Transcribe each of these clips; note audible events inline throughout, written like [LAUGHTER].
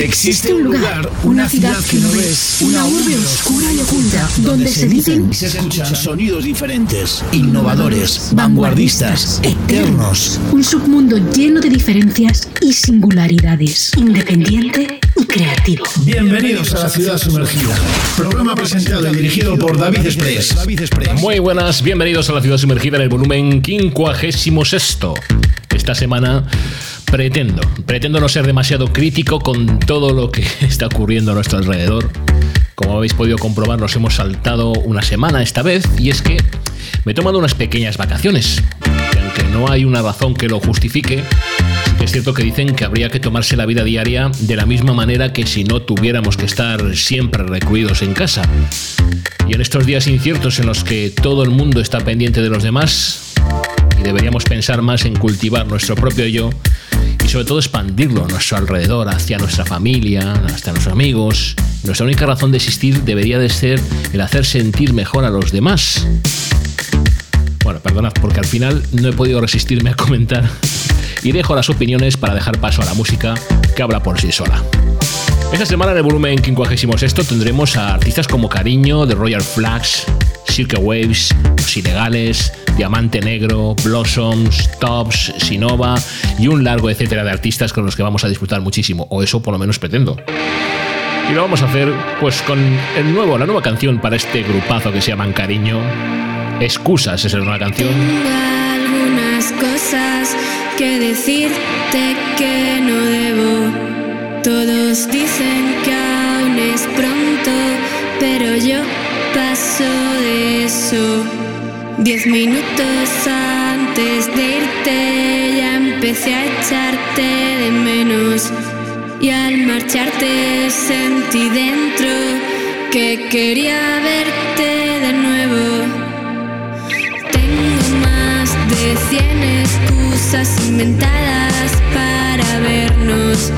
Existe un lugar, una ciudad que no ves, una urbe oscura y oculta, donde se dicen y se escuchan sonidos diferentes, innovadores, vanguardistas, eternos. Un submundo lleno de diferencias y singularidades, independiente creativo. Bienvenidos a la ciudad sumergida. Programa presentado y dirigido por David Express. Muy buenas, bienvenidos a la ciudad sumergida en el volumen 56. Esta semana pretendo, pretendo no ser demasiado crítico con todo lo que [LAUGHS] está ocurriendo a nuestro alrededor. Como habéis podido comprobar, nos hemos saltado una semana esta vez y es que me he tomado unas pequeñas vacaciones. Que aunque no hay una razón que lo justifique, es cierto que dicen que habría que tomarse la vida diaria de la misma manera que si no tuviéramos que estar siempre recluidos en casa. Y en estos días inciertos en los que todo el mundo está pendiente de los demás y deberíamos pensar más en cultivar nuestro propio yo y sobre todo expandirlo a nuestro alrededor, hacia nuestra familia, hasta nuestros amigos. Nuestra única razón de existir debería de ser el hacer sentir mejor a los demás. Bueno, perdonad, porque al final no he podido resistirme a comentar y dejo las opiniones para dejar paso a la música que habla por sí sola. Esta semana en el volumen 56 tendremos a artistas como Cariño, The Royal Flags, Cirque Waves, Los Ilegales, Diamante Negro, Blossoms, Tops, Sinova y un largo etcétera de artistas con los que vamos a disfrutar muchísimo, o eso por lo menos pretendo. Y lo vamos a hacer pues con el nuevo, la nueva canción para este grupazo que se llama Cariño. Excusas es nueva canción. Tengo algunas cosas que decirte que no debo. Todos dicen que aún es pronto, pero yo paso de eso. Diez minutos antes de irte ya empecé a echarte de menos. Y al marcharte sentí dentro que quería verte de nuevo. Tengo más de cien excusas inventadas para vernos.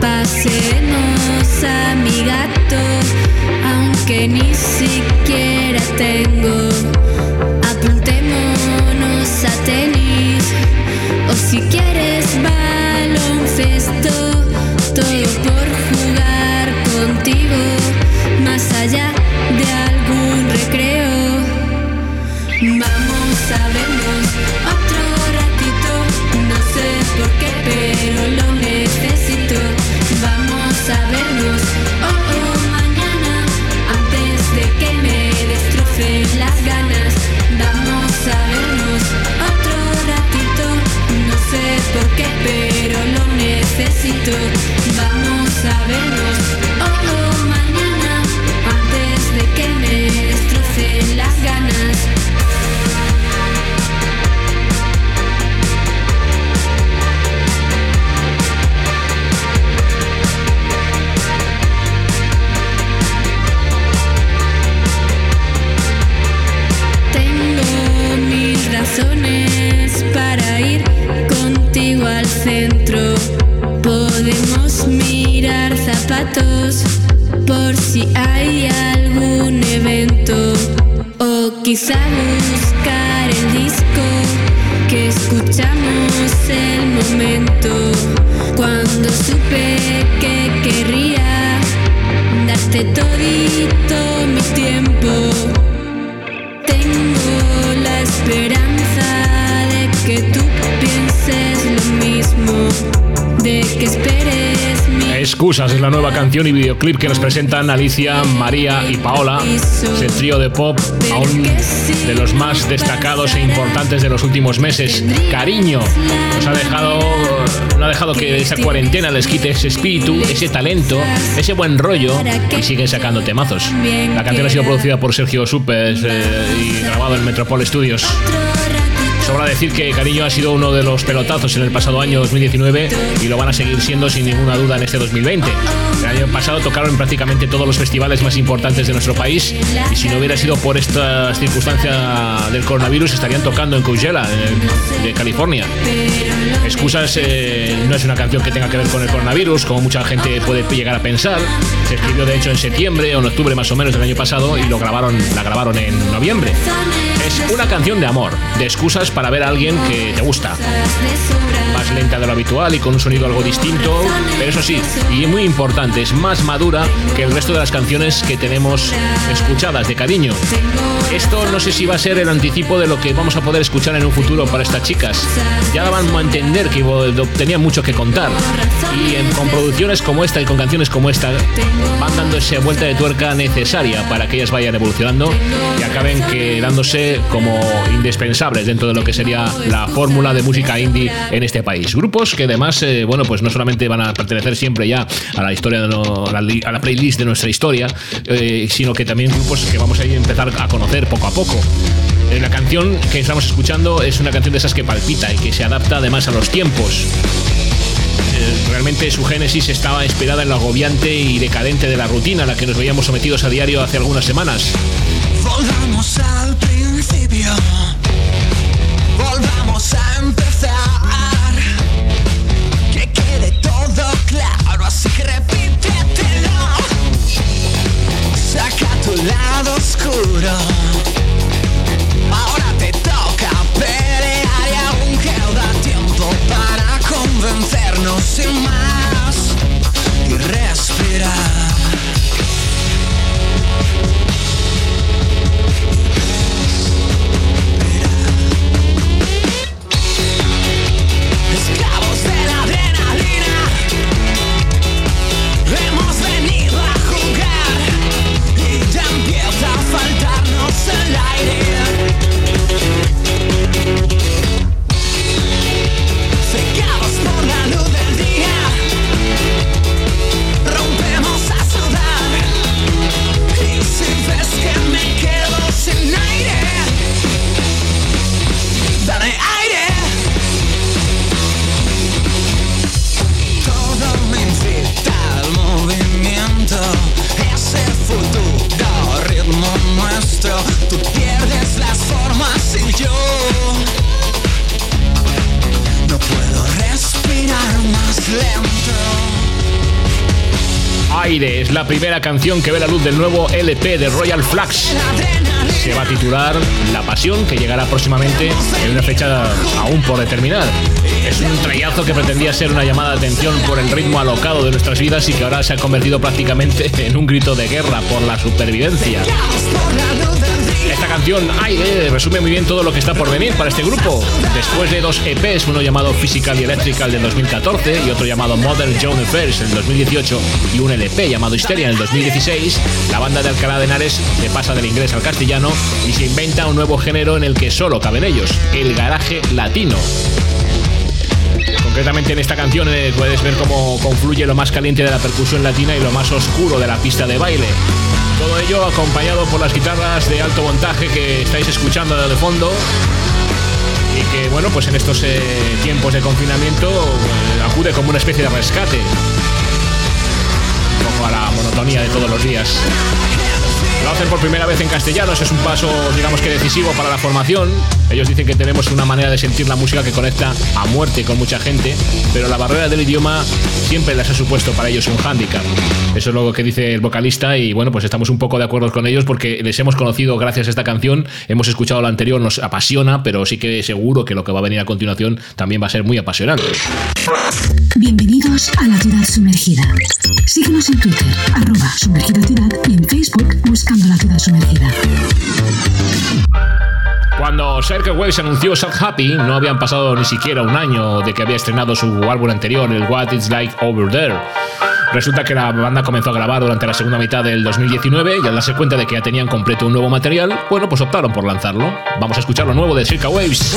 Pasemos a mi gato, aunque ni siquiera tengo. O quizá buscar el disco que escuchamos el momento. Cuando supe que querría darte todito Excusas es la nueva canción y videoclip que nos presentan Alicia, María y Paola. Es el trío de pop aún de los más destacados e importantes de los últimos meses. Cariño nos ha dejado, no ha dejado que esa cuarentena les quite ese espíritu, ese talento, ese buen rollo y siguen sacando temazos. La canción ha sido producida por Sergio Supes eh, y grabado en Metropole Studios. Sobra decir que Cariño ha sido uno de los pelotazos en el pasado año 2019 y lo van a seguir siendo sin ninguna duda en este 2020. El año pasado tocaron en prácticamente todos los festivales más importantes de nuestro país y si no hubiera sido por esta circunstancia del coronavirus estarían tocando en Coachella, de California. Excusas eh, no es una canción que tenga que ver con el coronavirus, como mucha gente puede llegar a pensar. Se escribió de hecho en septiembre o en octubre más o menos del año pasado y lo grabaron, la grabaron en noviembre. Es una canción de amor, de excusas para ver a alguien que te gusta. Más lenta de lo habitual y con un sonido algo distinto, pero eso sí, y muy importante, es más madura que el resto de las canciones que tenemos escuchadas de cariño. Esto no sé si va a ser el anticipo de lo que vamos a poder escuchar en un futuro para estas chicas. Ya van a entender que tenían mucho que contar. Y con producciones como esta y con canciones como esta, van dando esa vuelta de tuerca necesaria para que ellas vayan evolucionando y acaben quedándose como indispensables dentro de lo que sería la fórmula de música indie en este país. Grupos que además, eh, bueno, pues no solamente van a pertenecer siempre ya a la historia, de a la playlist de nuestra historia, eh, sino que también grupos que vamos a empezar a conocer poco a poco. Eh, la canción que estamos escuchando es una canción de esas que palpita y que se adapta además a los tiempos. Realmente su génesis estaba inspirada en lo agobiante y decadente de la rutina a la que nos veíamos sometidos a diario hace algunas semanas. Volvamos al principio. Volvamos a empezar. Que quede todo claro, así que repítetelo. Saca tu lado oscuro. Para convencernos sin más y respirar. Aire es la primera canción que ve la luz del nuevo LP de Royal Flags. Se va a titular La Pasión, que llegará próximamente en una fecha aún por determinar. Es un trayazo que pretendía ser una llamada de atención por el ritmo alocado de nuestras vidas y que ahora se ha convertido prácticamente en un grito de guerra por la supervivencia. Esta canción, Aire, resume muy bien todo lo que está por venir para este grupo. Después de dos EPs, uno llamado Physical y Electrical del 2014 y otro llamado Modern Joan Affairs en 2018 y un LP llamado Hysteria en el 2016, la banda de Alcalá de Henares se pasa del inglés al castellano y se inventa un nuevo género en el que solo caben ellos, el garaje latino. Concretamente en esta canción eh, puedes ver cómo confluye lo más caliente de la percusión latina y lo más oscuro de la pista de baile. Todo ello acompañado por las guitarras de alto montaje que estáis escuchando de fondo y que bueno pues en estos eh, tiempos de confinamiento eh, acude como una especie de rescate un poco a la monotonía de todos los días. Lo hacen por primera vez en castellano, ese es un paso, digamos que decisivo para la formación. Ellos dicen que tenemos una manera de sentir la música que conecta a muerte con mucha gente, pero la barrera del idioma siempre les ha supuesto para ellos un hándicap. Eso es lo que dice el vocalista y bueno, pues estamos un poco de acuerdo con ellos porque les hemos conocido gracias a esta canción, hemos escuchado la anterior, nos apasiona, pero sí que seguro que lo que va a venir a continuación también va a ser muy apasionante. Bienvenidos a la ciudad sumergida. Síguenos en Twitter, arroba sumergida ciudad y en Facebook buscando la ciudad sumergida. Cuando Circle Waves anunció Sad Happy, no habían pasado ni siquiera un año de que había estrenado su álbum anterior, el What It's Like Over There. Resulta que la banda comenzó a grabar durante la segunda mitad del 2019 y al darse cuenta de que ya tenían completo un nuevo material, bueno, pues optaron por lanzarlo. Vamos a escuchar lo nuevo de Circa Waves.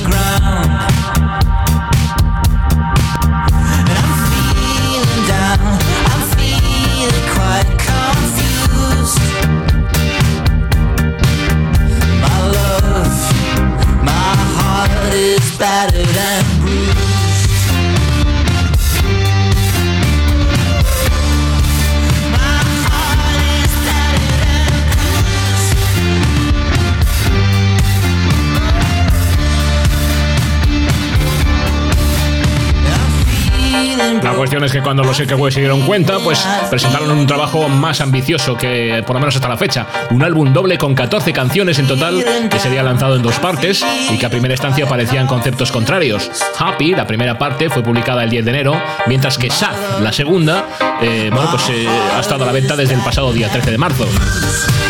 La cuestión es que cuando los Equaways se dieron cuenta, pues presentaron un trabajo más ambicioso que por lo menos hasta la fecha. Un álbum doble con 14 canciones en total que sería lanzado en dos partes y que a primera instancia parecían conceptos contrarios. Happy, la primera parte, fue publicada el 10 de enero, mientras que Sad, la segunda, eh, bueno, pues eh, ha estado a la venta desde el pasado día 13 de marzo.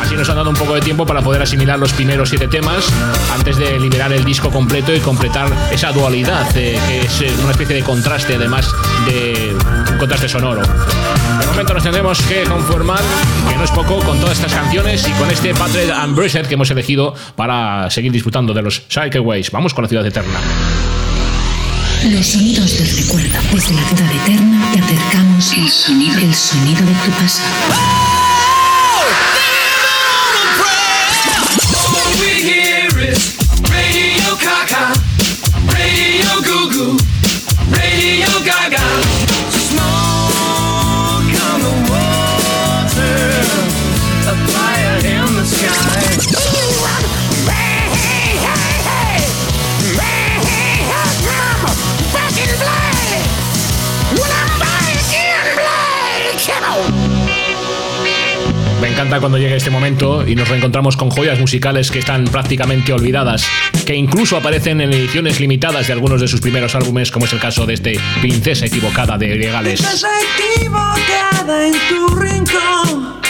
Así nos han dado un poco de tiempo para poder asimilar los primeros siete temas antes de liberar el disco completo y completar esa dualidad, eh, que es eh, una especie de contraste, además de un contraste sonoro. De momento nos tendremos que conformar, que no es poco, con todas estas canciones y con este Patrick and Bruiser que hemos elegido para seguir disfrutando de los Cycleways. Vamos con la ciudad eterna. Los sonidos del recuerdo. Desde la ciudad eterna te acercamos el sonido, el sonido de tu pasado. Cuando llega este momento y nos reencontramos con joyas musicales que están prácticamente olvidadas, que incluso aparecen en ediciones limitadas de algunos de sus primeros álbumes, como es el caso de este Princesa Equivocada de Legales. Estás equivocada en tu rincón.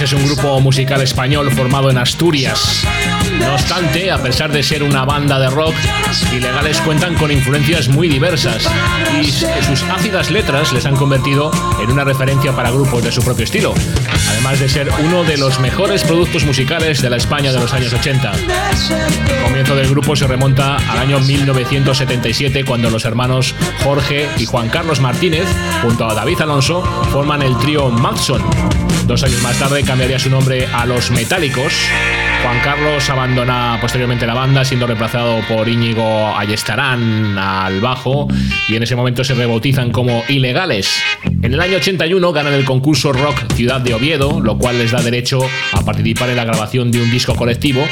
Es un grupo musical español formado en Asturias. No obstante, a pesar de ser una banda de rock, Ilegales cuentan con influencias muy diversas y sus ácidas letras les han convertido en una referencia para grupos de su propio estilo, además de ser uno de los mejores productos musicales de la España de los años 80. El comienzo del grupo se remonta al año 1977 cuando los hermanos Jorge y Juan Carlos Martínez, junto a David Alonso, forman el trío Maxson. Dos años más tarde cambiaría su nombre a Los Metálicos. Juan Carlos abandona posteriormente la banda, siendo reemplazado por Íñigo Ayestarán al bajo, y en ese momento se rebautizan como Ilegales. En el año 81 ganan el concurso Rock Ciudad de Oviedo, lo cual les da derecho a participar en la grabación de un disco colectivo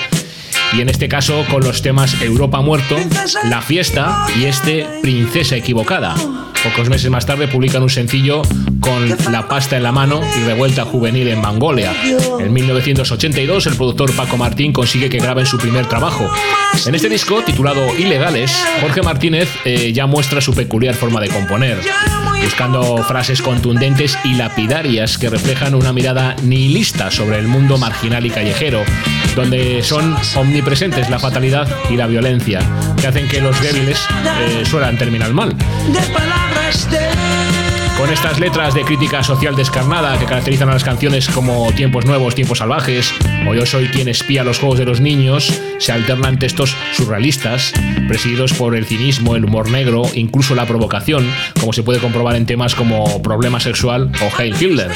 y en este caso con los temas Europa Muerto, La Fiesta y este Princesa Equivocada. Pocos meses más tarde publican un sencillo con La pasta en la mano y Revuelta Juvenil en Mongolia. En 1982 el productor Paco Martín consigue que graben su primer trabajo. En este disco, titulado Ilegales, Jorge Martínez eh, ya muestra su peculiar forma de componer, buscando frases contundentes y lapidarias que reflejan una mirada nihilista sobre el mundo marginal y callejero, donde son omnipresentes la fatalidad y la violencia, que hacen que los débiles eh, suelan terminar mal. Con estas letras de crítica social descarnada que caracterizan a las canciones como Tiempos Nuevos, Tiempos Salvajes o Yo soy quien espía los juegos de los niños, se alternan textos surrealistas, presididos por el cinismo, el humor negro, incluso la provocación, como se puede comprobar en temas como Problema Sexual o Hail Hitler.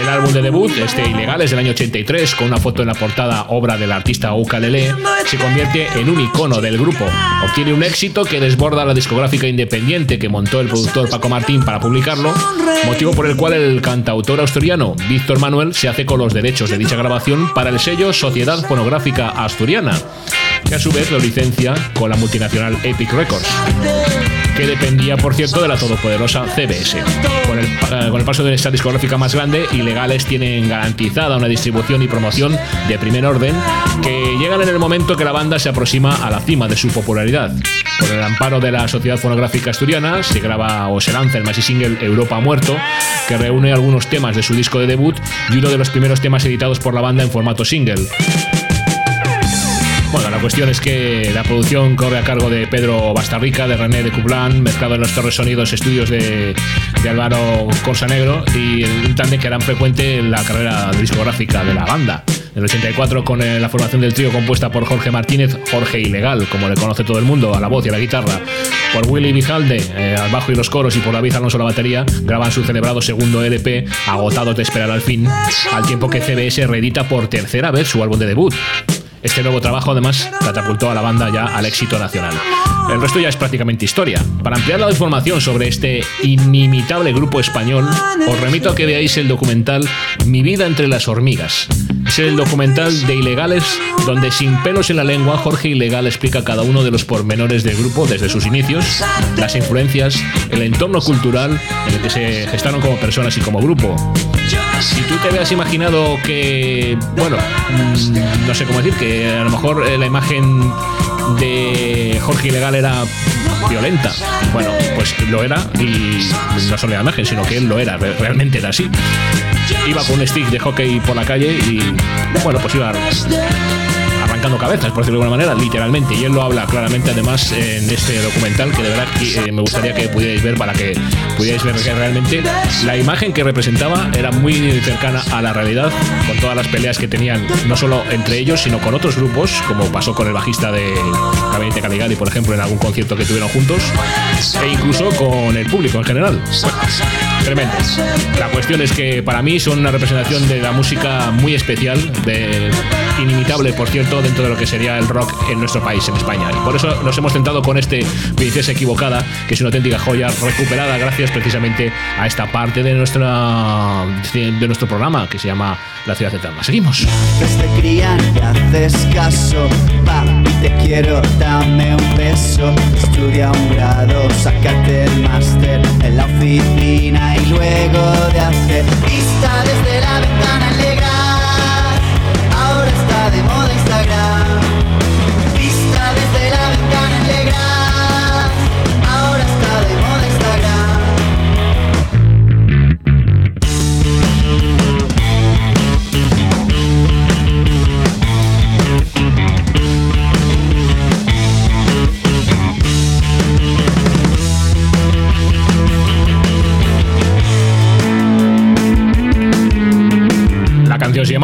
El álbum de debut, este Ilegal, es del año 83, con una foto en la portada, obra del artista Ukalele, se convierte en un icono del grupo. Obtiene un éxito que desborda la discográfica independiente que montó el productor Paco Martín para motivo por el cual el cantautor asturiano Víctor Manuel se hace con los derechos de dicha grabación para el sello Sociedad Fonográfica Asturiana, que a su vez lo licencia con la multinacional Epic Records que dependía, por cierto, de la todopoderosa CBS. Con el, con el paso de esta discográfica más grande, Ilegales tienen garantizada una distribución y promoción de primer orden que llegan en el momento que la banda se aproxima a la cima de su popularidad. Con el amparo de la Sociedad Fonográfica Asturiana, se graba o se lanza el maxi single Europa Muerto, que reúne algunos temas de su disco de debut y uno de los primeros temas editados por la banda en formato single. Bueno, la cuestión es que la producción corre a cargo de Pedro Bastarrica, de René de Cublan, mezclado en los Torres Sonidos estudios de, de Álvaro Corsanegro y un tándem que era frecuente en la carrera discográfica de la banda. En el 84, con eh, la formación del trío compuesta por Jorge Martínez, Jorge Ilegal, como le conoce todo el mundo, a la voz y a la guitarra, por Willy Vijalde, eh, al bajo y los coros, y por David Alonso la batería, graban su celebrado segundo LP, Agotados de esperar al fin, al tiempo que CBS reedita por tercera vez su álbum de debut. Este nuevo trabajo además catapultó a la banda ya al éxito nacional. El resto ya es prácticamente historia. Para ampliar la información sobre este inimitable grupo español, os remito a que veáis el documental Mi vida entre las hormigas. Es el documental de Ilegales, donde sin pelos en la lengua Jorge Ilegal explica cada uno de los pormenores del grupo desde sus inicios, las influencias, el entorno cultural en el que se gestaron como personas y como grupo. Si tú te habías imaginado que, bueno, mm, no sé cómo decir, que a lo mejor la imagen de Jorge Ilegal era violenta. Bueno, pues lo era y no solo la imagen, sino que él lo era, re- realmente era así. Iba con un stick de hockey por la calle y, bueno, pues iba arrancando cabezas, por decirlo de alguna manera, literalmente. Y él lo habla claramente, además, en este documental, que de verdad eh, me gustaría que pudierais ver para que pudierais ver que realmente la imagen que representaba era muy cercana a la realidad, con todas las peleas que tenían, no solo entre ellos, sino con otros grupos, como pasó con el bajista de Gabinete Caligari, por ejemplo, en algún concierto que tuvieron juntos, e incluso con el público en general. Tremendo. La cuestión es que para mí son una representación de la música muy especial, de inimitable, por cierto, dentro de lo que sería el rock en nuestro país, en España. Y por eso nos hemos centrado con este Princesa Equivocada, que es una auténtica joya recuperada gracias precisamente a esta parte de, nuestra, de nuestro programa que se llama La Ciudad Eterna. Seguimos. te crían haces te quiero, dame un beso. Estudia un grado, sácate el máster En la oficina y luego de hacer. Vista desde la ventana alegrar Ahora está de moda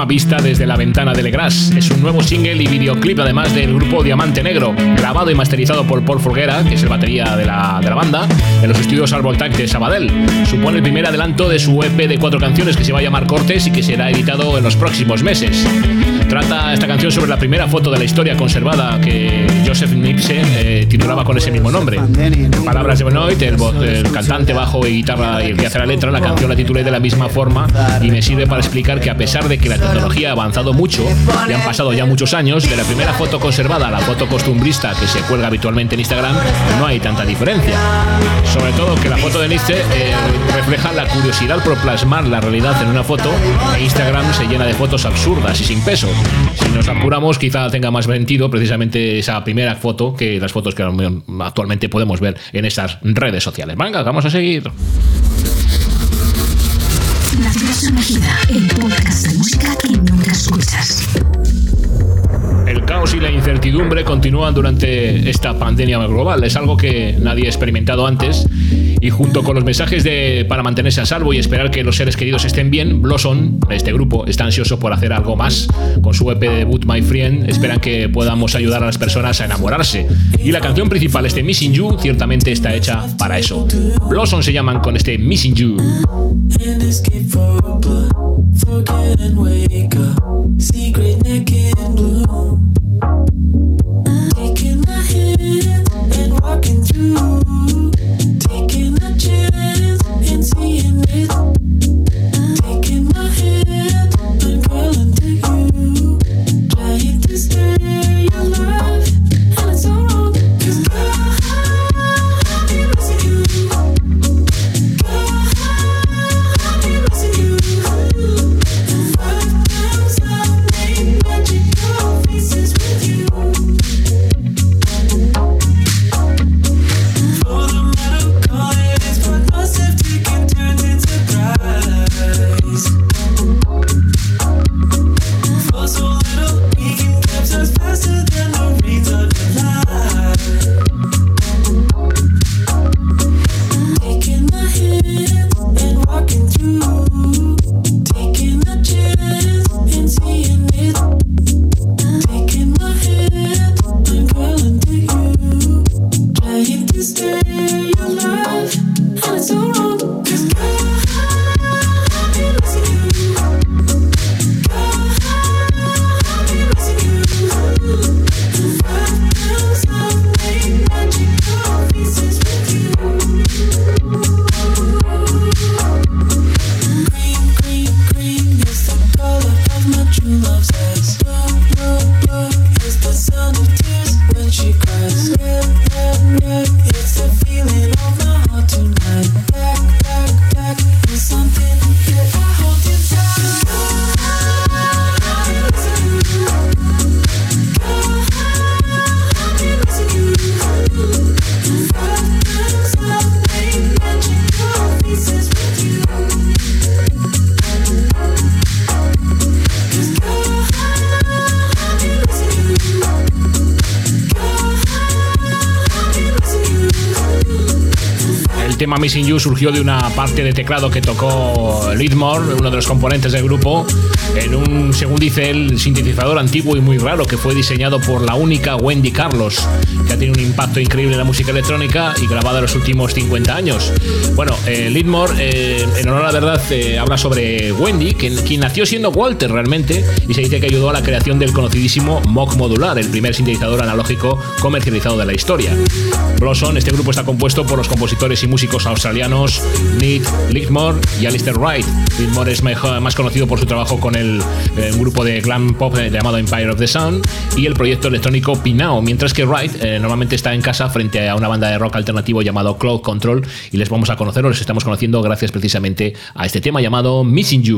Vista desde la ventana de Legras. Es un nuevo single y videoclip además del grupo Diamante Negro, grabado y masterizado por Paul Folguera, que es el batería de la, de la banda, en los estudios Arboltac de Sabadell. Supone el primer adelanto de su EP de cuatro canciones que se va a llamar Cortes y que será editado en los próximos meses. Trata esta canción sobre la primera foto de la historia conservada que Joseph Nipse eh, titulaba con ese mismo nombre. En palabras de Benoit, el, el, cantante bajo y guitarra y el que hace la letra, la canción la titulé de la misma forma y me sirve para explicar que a pesar de que la tecnología ha avanzado mucho y han pasado ya muchos años, de la primera foto conservada a la foto costumbrista que se cuelga habitualmente en Instagram, no hay tanta diferencia. Sobre todo que la foto de Nietzsche eh, refleja la curiosidad por plasmar la realidad en una foto e Instagram se llena de fotos absurdas y sin peso. Si nos apuramos, quizá tenga más sentido precisamente esa primera foto que las fotos que actualmente podemos ver en estas redes sociales. Venga, vamos a seguir. La música. El caos y la incertidumbre continúan durante esta pandemia global. Es algo que nadie ha experimentado antes. Y junto con los mensajes de para mantenerse a salvo y esperar que los seres queridos estén bien, Blossom, este grupo, está ansioso por hacer algo más. Con su EP debut My Friend, esperan que podamos ayudar a las personas a enamorarse. Y la canción principal, este Missing You, ciertamente está hecha para eso. Blossom se llaman con este Missing You. Secret neck and blue. Tema Missing You surgió de una parte de teclado que tocó Lidmore, uno de los componentes del grupo, en un, según dice él, sintetizador antiguo y muy raro que fue diseñado por la única Wendy Carlos, que ha tenido un impacto increíble en la música electrónica y grabada en los últimos 50 años. Bueno, eh, Lidmore, eh, en honor a la verdad, eh, habla sobre Wendy, quien, quien nació siendo Walter realmente, y se dice que ayudó a la creación del conocidísimo Moog Modular, el primer sintetizador analógico comercializado de la historia. Blossom, este grupo está compuesto por los compositores y músicos australianos Nick Lickmore y Alistair Wright. Lickmore es mejor- más conocido por su trabajo con el eh, grupo de glam pop eh, llamado Empire of the Sun y el proyecto electrónico Pinao, mientras que Wright eh, normalmente está en casa frente a una banda de rock alternativo llamado Cloud Control y les vamos a conocer o les estamos conociendo gracias precisamente a este tema llamado Missing You.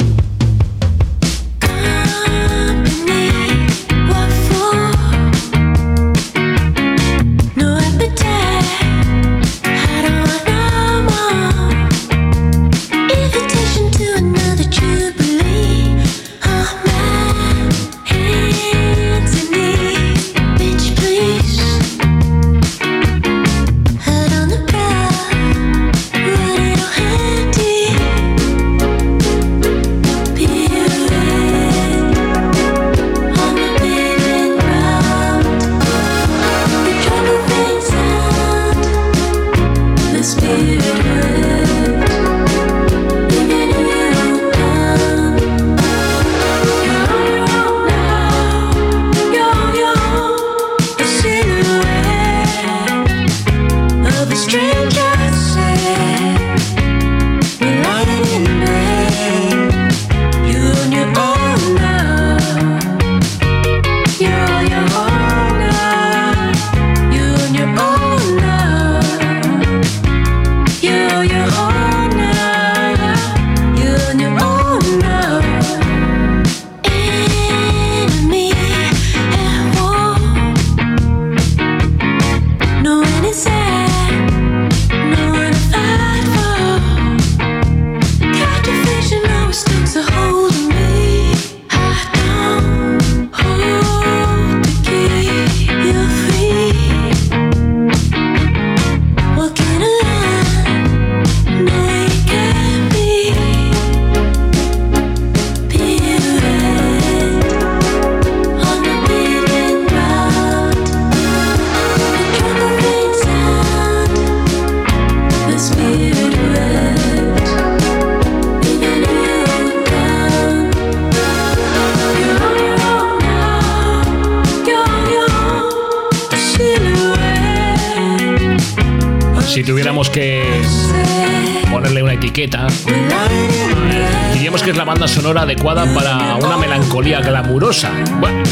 Sonora adecuada para una melancolía glamurosa. Bueno,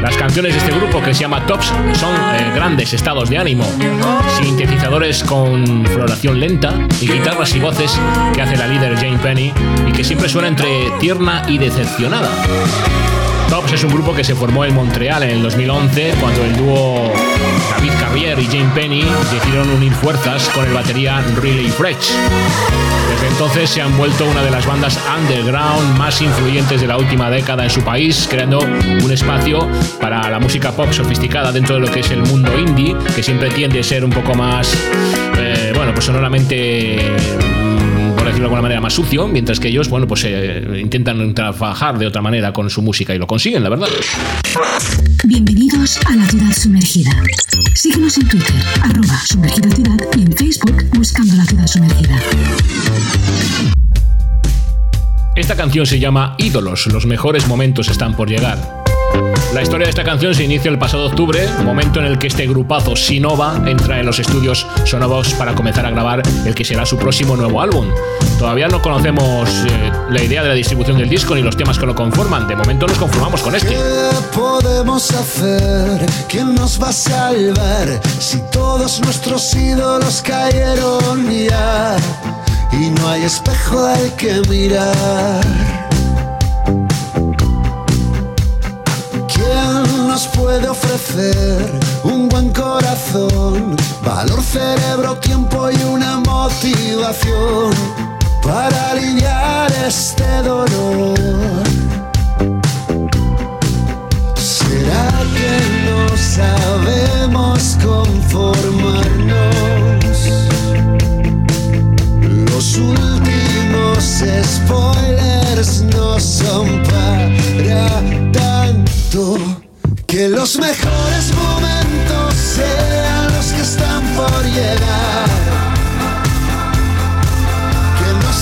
las canciones de este grupo que se llama Tops son eh, grandes estados de ánimo, sintetizadores con floración lenta y guitarras y voces que hace la líder Jane Penny y que siempre suena entre tierna y decepcionada. Tops es un grupo que se formó en Montreal en el 2011 cuando el dúo David Carrier y Jane Penny decidieron unir fuerzas con el batería Riley Fresh. Desde entonces se han vuelto una de las bandas underground más influyentes de la última década en su país, creando un espacio para la música pop sofisticada dentro de lo que es el mundo indie, que siempre tiende a ser un poco más, eh, bueno, pues sonoramente mm, por decirlo de alguna manera, más sucio, mientras que ellos, bueno, pues eh, intentan trabajar de otra manera con su música y lo consiguen, la verdad. Bienvenidos a la ciudad sumergida. Síguenos en Twitter, arroba sumergida ciudad y en Facebook buscando la ciudad sumergida. Esta canción se llama Ídolos, los mejores momentos están por llegar. La historia de esta canción se inicia el pasado octubre, momento en el que este grupazo Sinova entra en los estudios Sonovos para comenzar a grabar el que será su próximo nuevo álbum. Todavía no conocemos eh, la idea de la distribución del disco ni los temas que lo conforman, de momento nos conformamos con este. ¿Qué podemos hacer? ¿Quién nos va a salvar si todos nuestros ídolos cayeron ya y no hay espejo al que mirar? ¿Quién nos puede ofrecer un buen corazón, valor, cerebro, tiempo y una motivación para aliviar este dolor? ¿Será que no sabemos conformarnos? Los últimos spoilers no son para tanto. Que los mejores momentos sean los que están por llegar.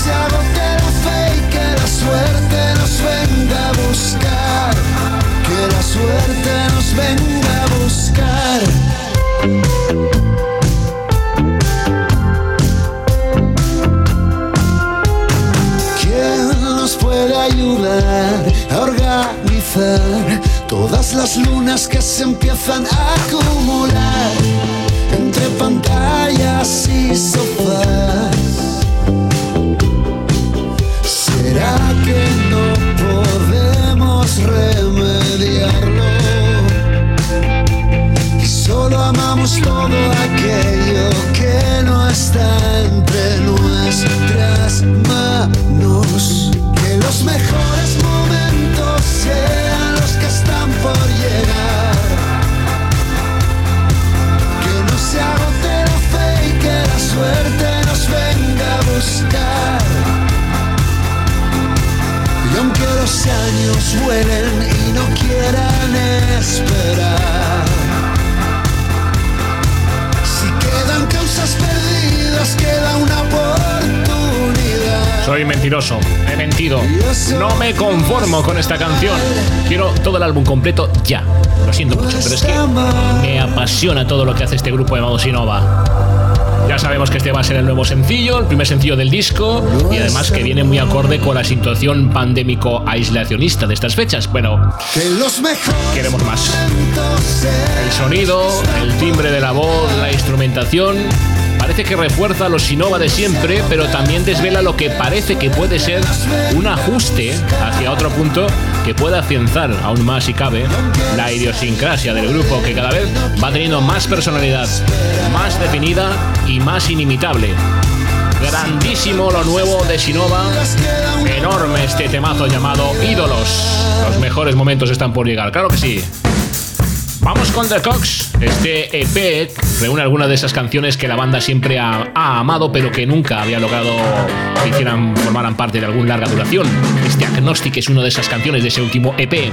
Que la fe y que la suerte nos venga a buscar. Que la suerte nos venga a buscar. ¿Quién nos puede ayudar a organizar todas las lunas que se empiezan a acumular entre pantallas Soy mentiroso, he mentido. No me conformo con esta canción. Quiero todo el álbum completo ya. Lo siento mucho, pero es que me apasiona todo lo que hace este grupo llamado Sinova. Ya sabemos que este va a ser el nuevo sencillo, el primer sencillo del disco, y además que viene muy acorde con la situación pandémico aislacionista de estas fechas. Bueno, queremos más. El sonido, el timbre de la voz, la instrumentación. Parece que refuerza los Sinova de siempre, pero también desvela lo que parece que puede ser un ajuste hacia otro punto que pueda afianzar aún más si cabe la idiosincrasia del grupo que cada vez va teniendo más personalidad, más definida y más inimitable. Grandísimo lo nuevo de Sinova, enorme este temazo llamado Ídolos. Los mejores momentos están por llegar, claro que sí. Vamos con The Cox. Este EP reúne algunas de esas canciones que la banda siempre ha, amado, pero que nunca había logrado que hicieran, formaran parte de algún larga duración. Este Agnostic es una de esas canciones de ese último EP.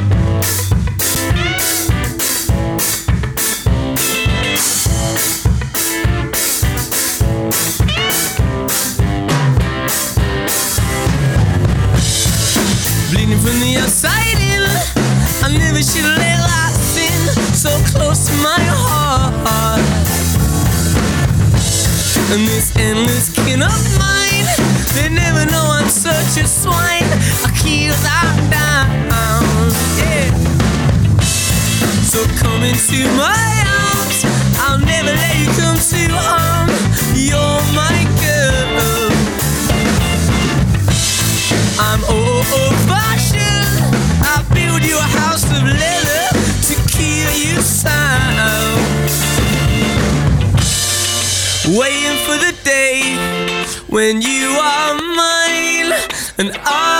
When you are mine and I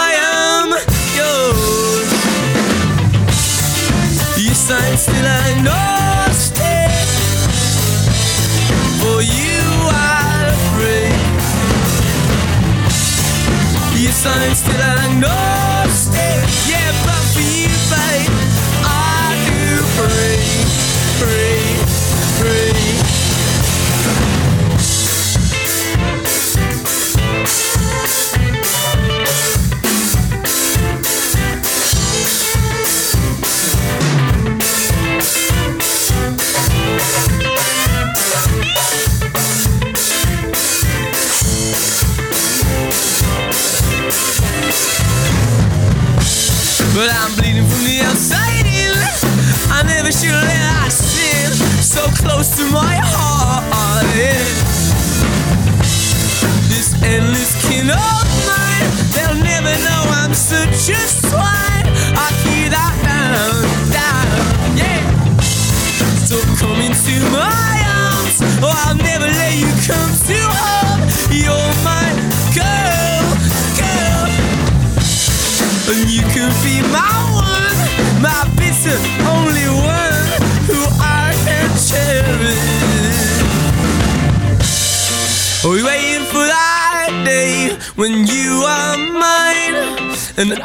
mine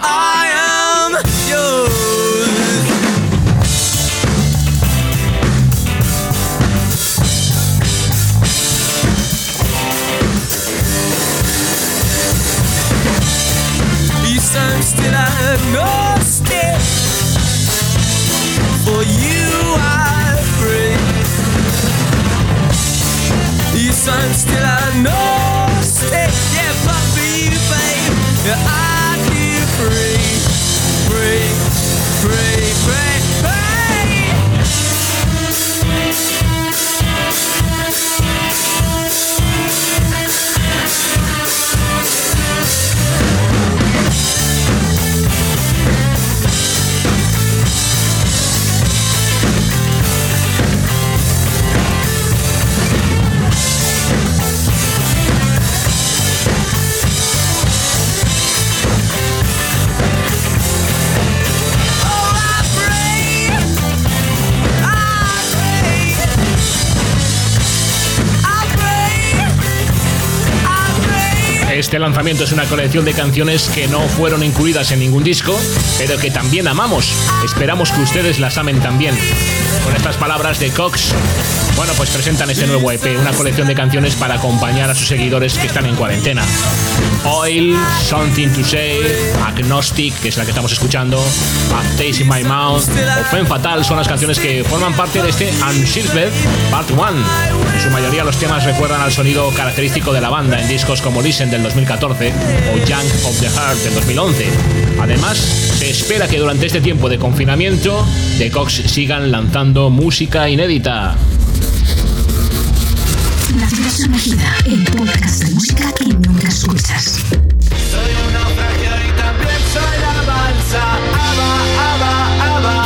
Este lanzamiento es una colección de canciones que no fueron incluidas en ningún disco, pero que también amamos. Esperamos que ustedes las amen también. Con estas palabras de Cox, bueno, pues presentan este nuevo EP, una colección de canciones para acompañar a sus seguidores que están en cuarentena. Oil, Something to Say, Agnostic, que es la que estamos escuchando, A Taste in My Mouth o Femme Fatal son las canciones que forman parte de este Unshield Part 1. En su mayoría los temas recuerdan al sonido característico de la banda en discos como Listen del 2014 o Young of the Heart del 2011. Además, se espera que durante este tiempo de confinamiento, The Cox sigan lanzando música inédita. La ciudad sumergida, el podcast de música que nunca escuchas. Soy un naufragio y también soy la balsa. Aba, aba, aba.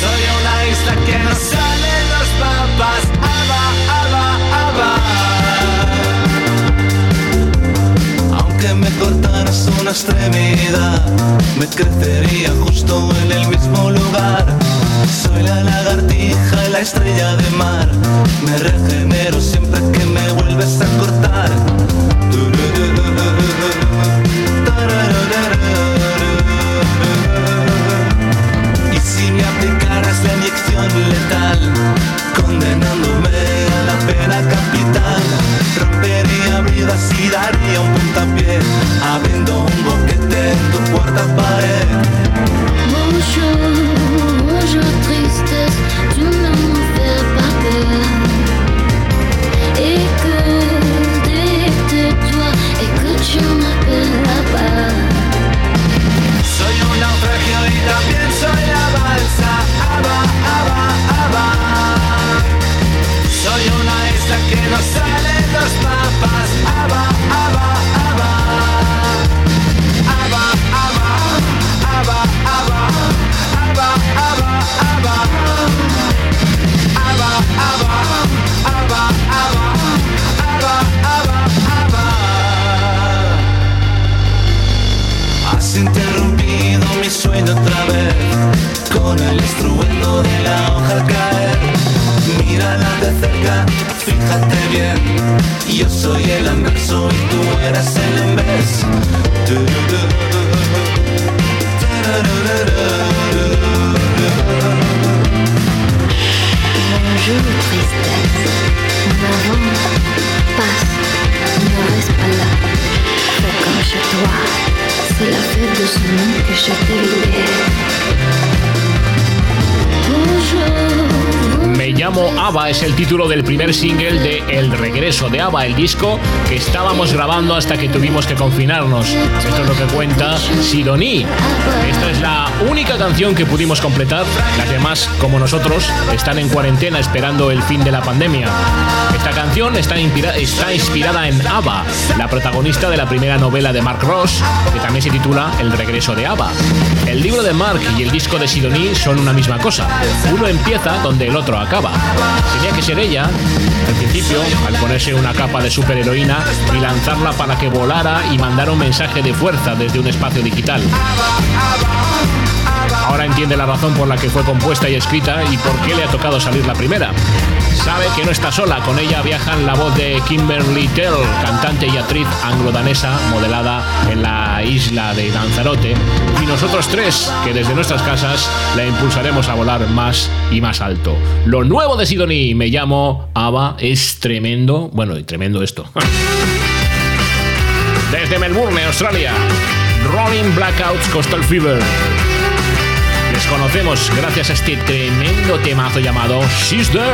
Soy una isla que no salen los mapas. Aba, aba, aba. Aunque me cortaras una extremidad, me crecería justo en el mismo lugar. Soy la lagartija la estrella de mar. Me regenero siempre que me vuelves a cortar. Y si me aplicaras la inyección letal, condenándome a la pena capital, rompería vidas y daría un single de El regreso de Ava, el disco que estábamos grabando hasta que tuvimos que confinarnos. Esto es lo que cuenta Sidoní. Esta es la única canción que pudimos completar. Las demás, como nosotros, están en cuarentena esperando el fin de la pandemia. Esta canción está, inspira- está inspirada en Ava, la protagonista de la primera novela de Mark Ross, que también se titula El regreso de Ava. El libro de Mark y el disco de Sidoní son una misma cosa. Uno empieza donde el otro acaba. Tenía que ser ella, al principio, al ponerse una capa de superheroína y lanzarla para que volara y mandara un mensaje de fuerza desde un espacio digital. Ahora entiende la razón por la que fue compuesta y escrita y por qué le ha tocado salir la primera. Sabe que no está sola, con ella viajan la voz de Kimberly Tell, cantante y actriz anglo-danesa modelada en la isla de Lanzarote, y nosotros tres, que desde nuestras casas la impulsaremos a volar más y más alto. Lo nuevo de Sidoní, me llamo Ava, es tremendo, bueno, y tremendo esto. Desde Melbourne, Australia, Rolling Blackouts Coastal Fever. Conocemos gracias a este tremendo temazo llamado She's There.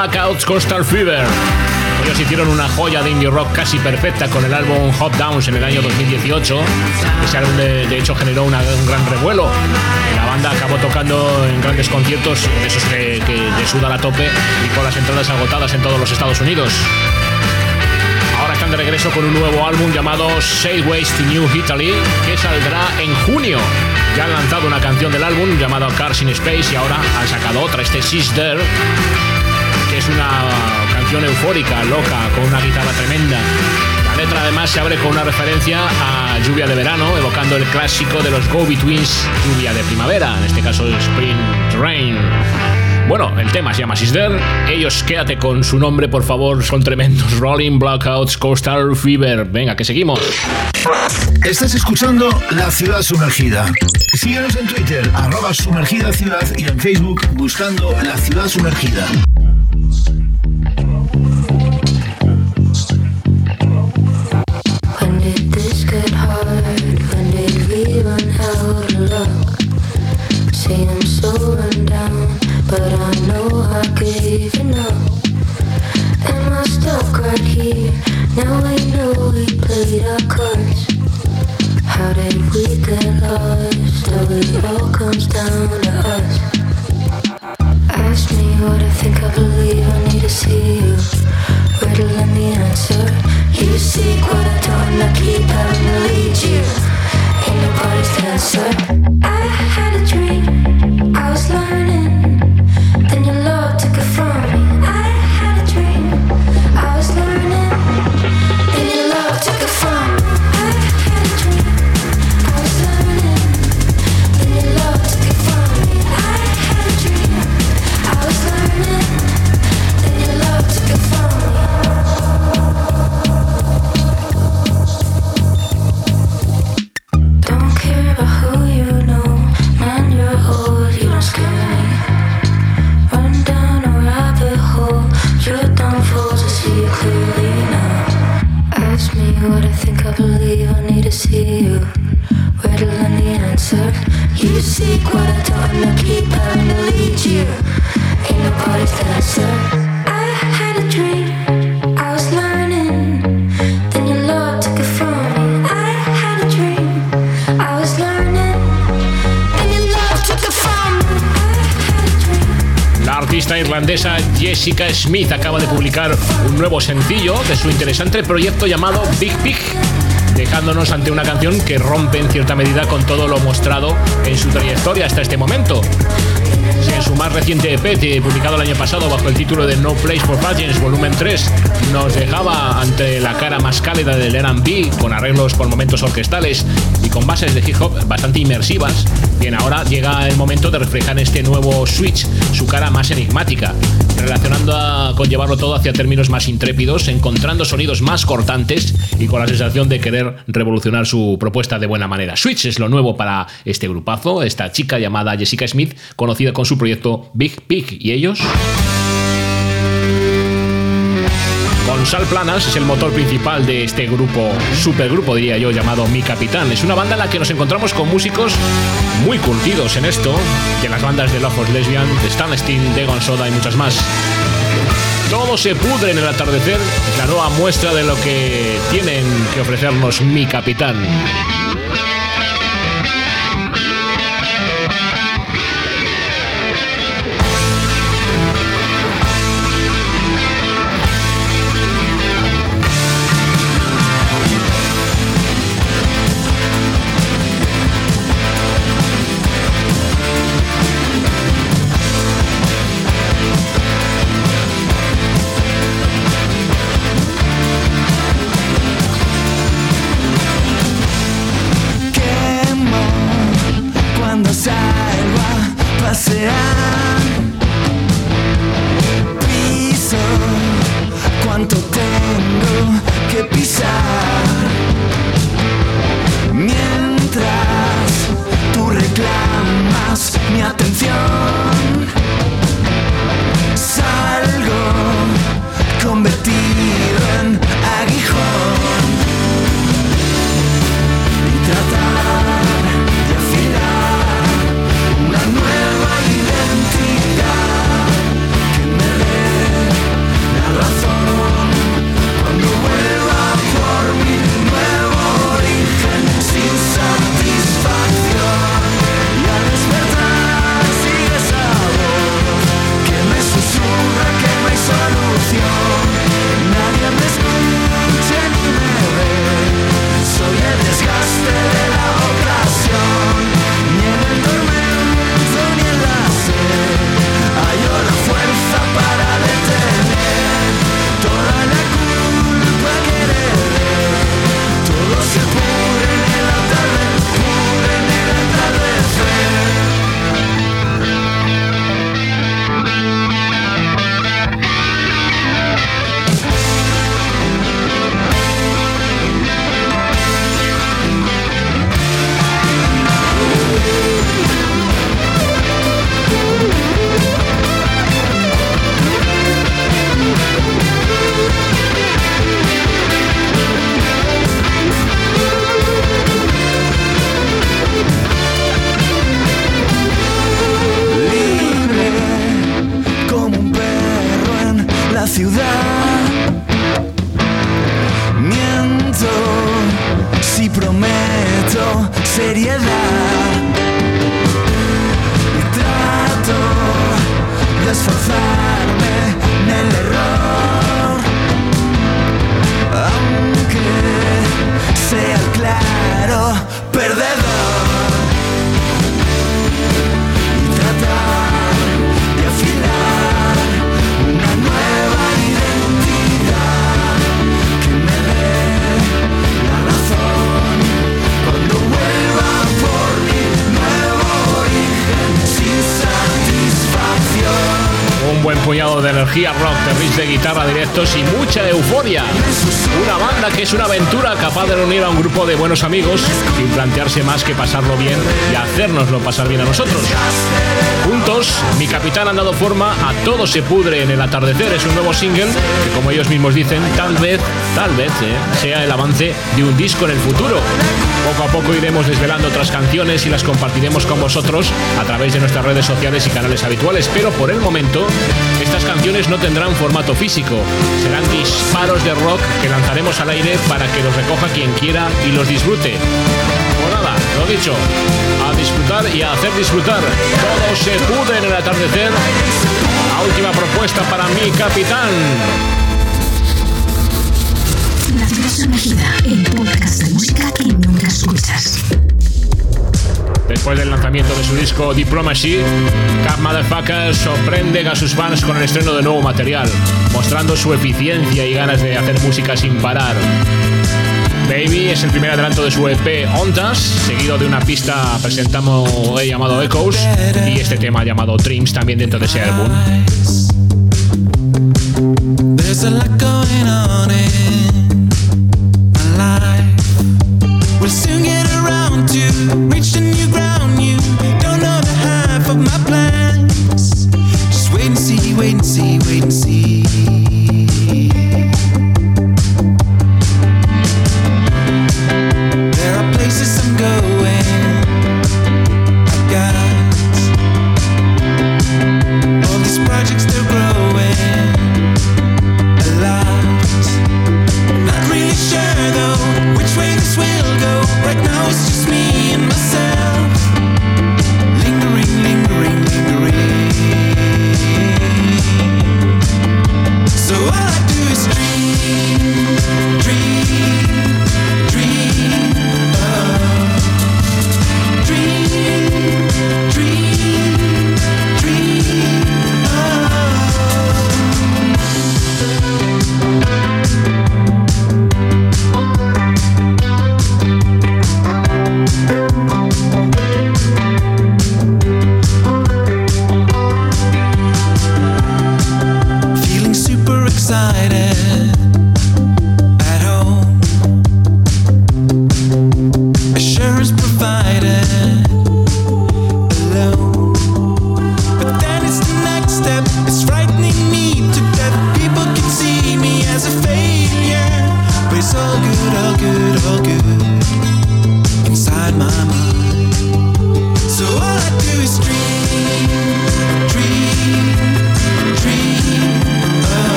Blackouts Coastal Fever. Ellos hicieron una joya de indie rock casi perfecta con el álbum Hot Downs en el año 2018. Ese álbum de, de hecho generó una- un gran revuelo. La banda acabó tocando en grandes conciertos, de esos que, que te sudan a tope y con las entradas agotadas en todos los Estados Unidos. Ahora están de regreso con un nuevo álbum llamado Sideways to New Italy, que saldrá en junio. Ya han lanzado una canción del álbum llamada Cars in Space y ahora han sacado otra, este que es una canción eufórica, loca, con una guitarra tremenda. La letra además se abre con una referencia a lluvia de verano, evocando el clásico de los Go Betweens, lluvia de primavera, en este caso Spring Rain. Bueno, el tema se llama Sister. Ellos quédate con su nombre, por favor. Son tremendos. Rolling Blackouts, Coastal Fever. Venga, que seguimos. Estás escuchando La Ciudad Sumergida. Síguenos en Twitter, arroba sumergida ciudad y en Facebook buscando La Ciudad Sumergida. I'm so run down, but I know I gave enough. Am I stuck right here? Now I know we played our cards. How did we get lost? Oh, it all comes down to us. Ask me what I think, I believe I need to see you. Riddle in the answer. You seek what I don't, I keep having to lead you. Ain't nobody's answer. I was learning. Jessica Smith acaba de publicar un nuevo sencillo de su interesante proyecto llamado Big Pig, dejándonos ante una canción que rompe en cierta medida con todo lo mostrado en su trayectoria hasta este momento. En su más reciente EP, publicado el año pasado bajo el título de No Place for Pageants Volumen 3, nos dejaba ante la cara más cálida del R&B, con arreglos por momentos orquestales y con bases de hip hop bastante inmersivas, bien ahora llega el momento de reflejar en este nuevo Switch su cara más enigmática, relacionando a- con llevarlo todo hacia términos más intrépidos, encontrando sonidos más cortantes y con la sensación de querer revolucionar su propuesta de buena manera. Switch es lo nuevo para este grupazo, esta chica llamada Jessica Smith, conocida con su proyecto Big Pig, y ellos... Gonzal Planas es el motor principal de este grupo, supergrupo diría yo, llamado Mi Capitán. Es una banda en la que nos encontramos con músicos muy curtidos en esto, de las bandas de Lojos Lesbian, de Stan Steen, de Gonzoda y muchas más. Todo se pudre en el atardecer, es la nueva muestra de lo que tienen que ofrecernos Mi Capitán. Y mucha euforia. Una banda que es una aventura capaz de reunir a un grupo de buenos amigos sin plantearse más que pasarlo bien hacérnoslo pasar bien a nosotros. Juntos, mi capitán han dado forma a Todo se pudre en el atardecer. Es un nuevo single que, como ellos mismos dicen, tal vez, tal vez, eh, sea el avance de un disco en el futuro. Poco a poco iremos desvelando otras canciones y las compartiremos con vosotros a través de nuestras redes sociales y canales habituales, pero por el momento estas canciones no tendrán formato físico, serán disparos de rock que lanzaremos al aire para que los recoja quien quiera y los disfrute. Nada, lo dicho, a disfrutar y a hacer disfrutar. Todo se pude en el atardecer. La última propuesta para mi capitán. La sumergida, el podcast de música que nunca escuchas. Después del lanzamiento de su disco Diplomacy, Cap Motherfucker sorprende a sus fans con el estreno de nuevo material, mostrando su eficiencia y ganas de hacer música sin parar. Baby es el primer adelanto de su EP Ontas, seguido de una pista presentamos eh, llamado Echoes. Y este tema llamado Dreams también dentro de ese álbum.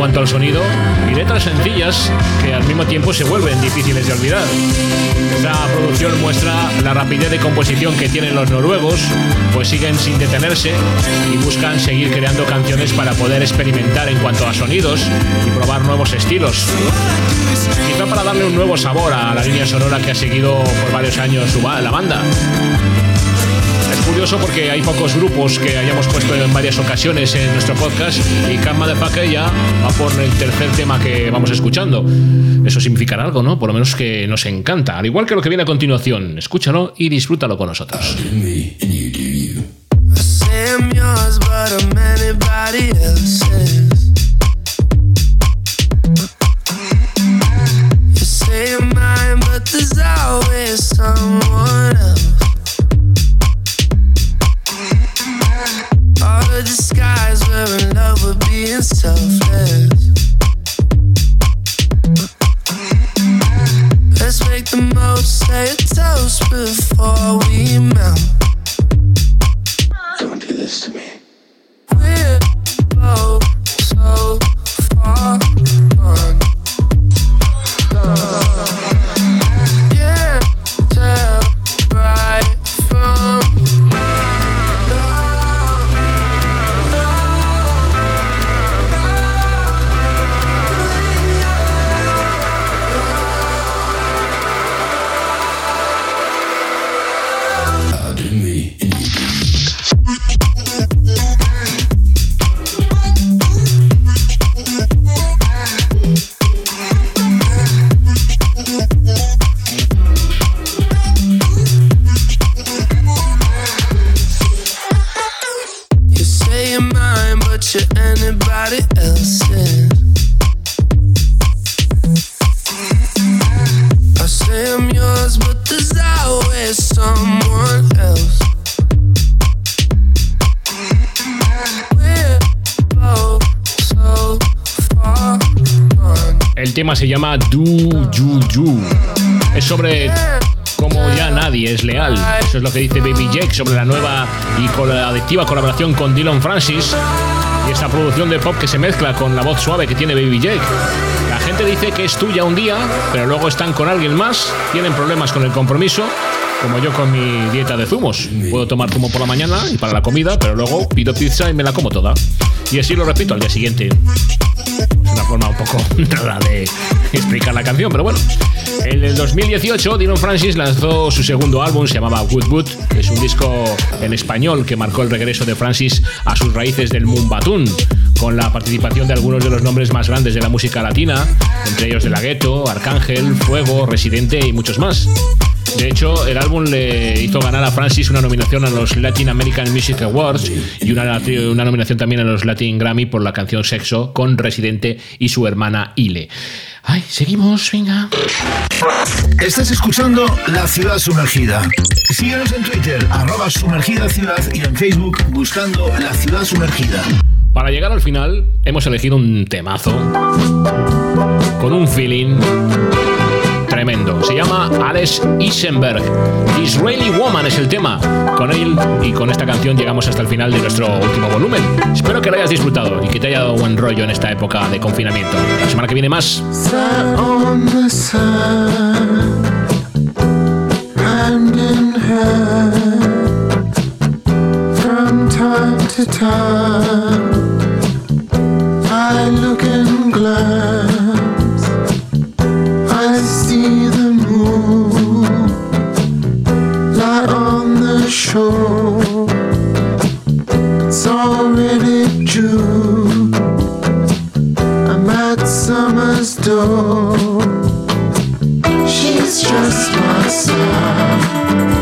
Cuanto al sonido y letras sencillas que al mismo tiempo se vuelven difíciles de olvidar. Esta producción muestra la rapidez de composición que tienen los noruegos, pues siguen sin detenerse y buscan seguir creando canciones para poder experimentar en cuanto a sonidos y probar nuevos estilos. Quizá para darle un nuevo sabor a la línea sonora que ha seguido por varios años la banda. Curioso porque hay pocos grupos que hayamos puesto en varias ocasiones en nuestro podcast y Camp Motherfucker ya va por el tercer tema que vamos escuchando. Eso significará algo, ¿no? Por lo menos que nos encanta. Al igual que lo que viene a continuación. Escúchalo y disfrútalo con nosotros. mine, but there's always someone selfless. Adictiva colaboración con Dylan Francis y esa producción de pop que se mezcla con la voz suave que tiene Baby Jake. La gente dice que es tuya un día, pero luego están con alguien más, tienen problemas con el compromiso, como yo con mi dieta de zumos. Puedo tomar zumo por la mañana y para la comida, pero luego pido pizza y me la como toda. Y así lo repito al día siguiente. Es una forma un poco [LAUGHS] rara de explicar la canción, pero bueno. En el 2018, Dylan Francis lanzó su segundo álbum, se llamaba Good Good. Es un disco en español que marcó el regreso de Francis a sus raíces del Mumbatún, con la participación de algunos de los nombres más grandes de la música latina, entre ellos De La Ghetto, Arcángel, Fuego, Residente y muchos más. De hecho, el álbum le hizo ganar a Francis una nominación a los Latin American Music Awards y una, una nominación también a los Latin Grammy por la canción Sexo con Residente y su hermana Ile. Ay, seguimos, venga. Estás escuchando La Ciudad Sumergida. Síguenos en Twitter, arroba sumergida ciudad y en Facebook buscando La Ciudad Sumergida. Para llegar al final, hemos elegido un temazo con un feeling tremendo. Se llama Alex Isenberg. Israeli Woman es el tema. Con él y con esta canción llegamos hasta el final de nuestro último volumen. Espero que lo hayas disfrutado y que te haya dado buen rollo en esta época de confinamiento. La semana que viene más. In time. I look and glance, I see the moon lie on the shore. It's already June. I'm at summer's door. She's just my side.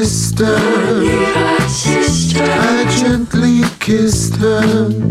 Sister. My Levi sister. I gently kissed her.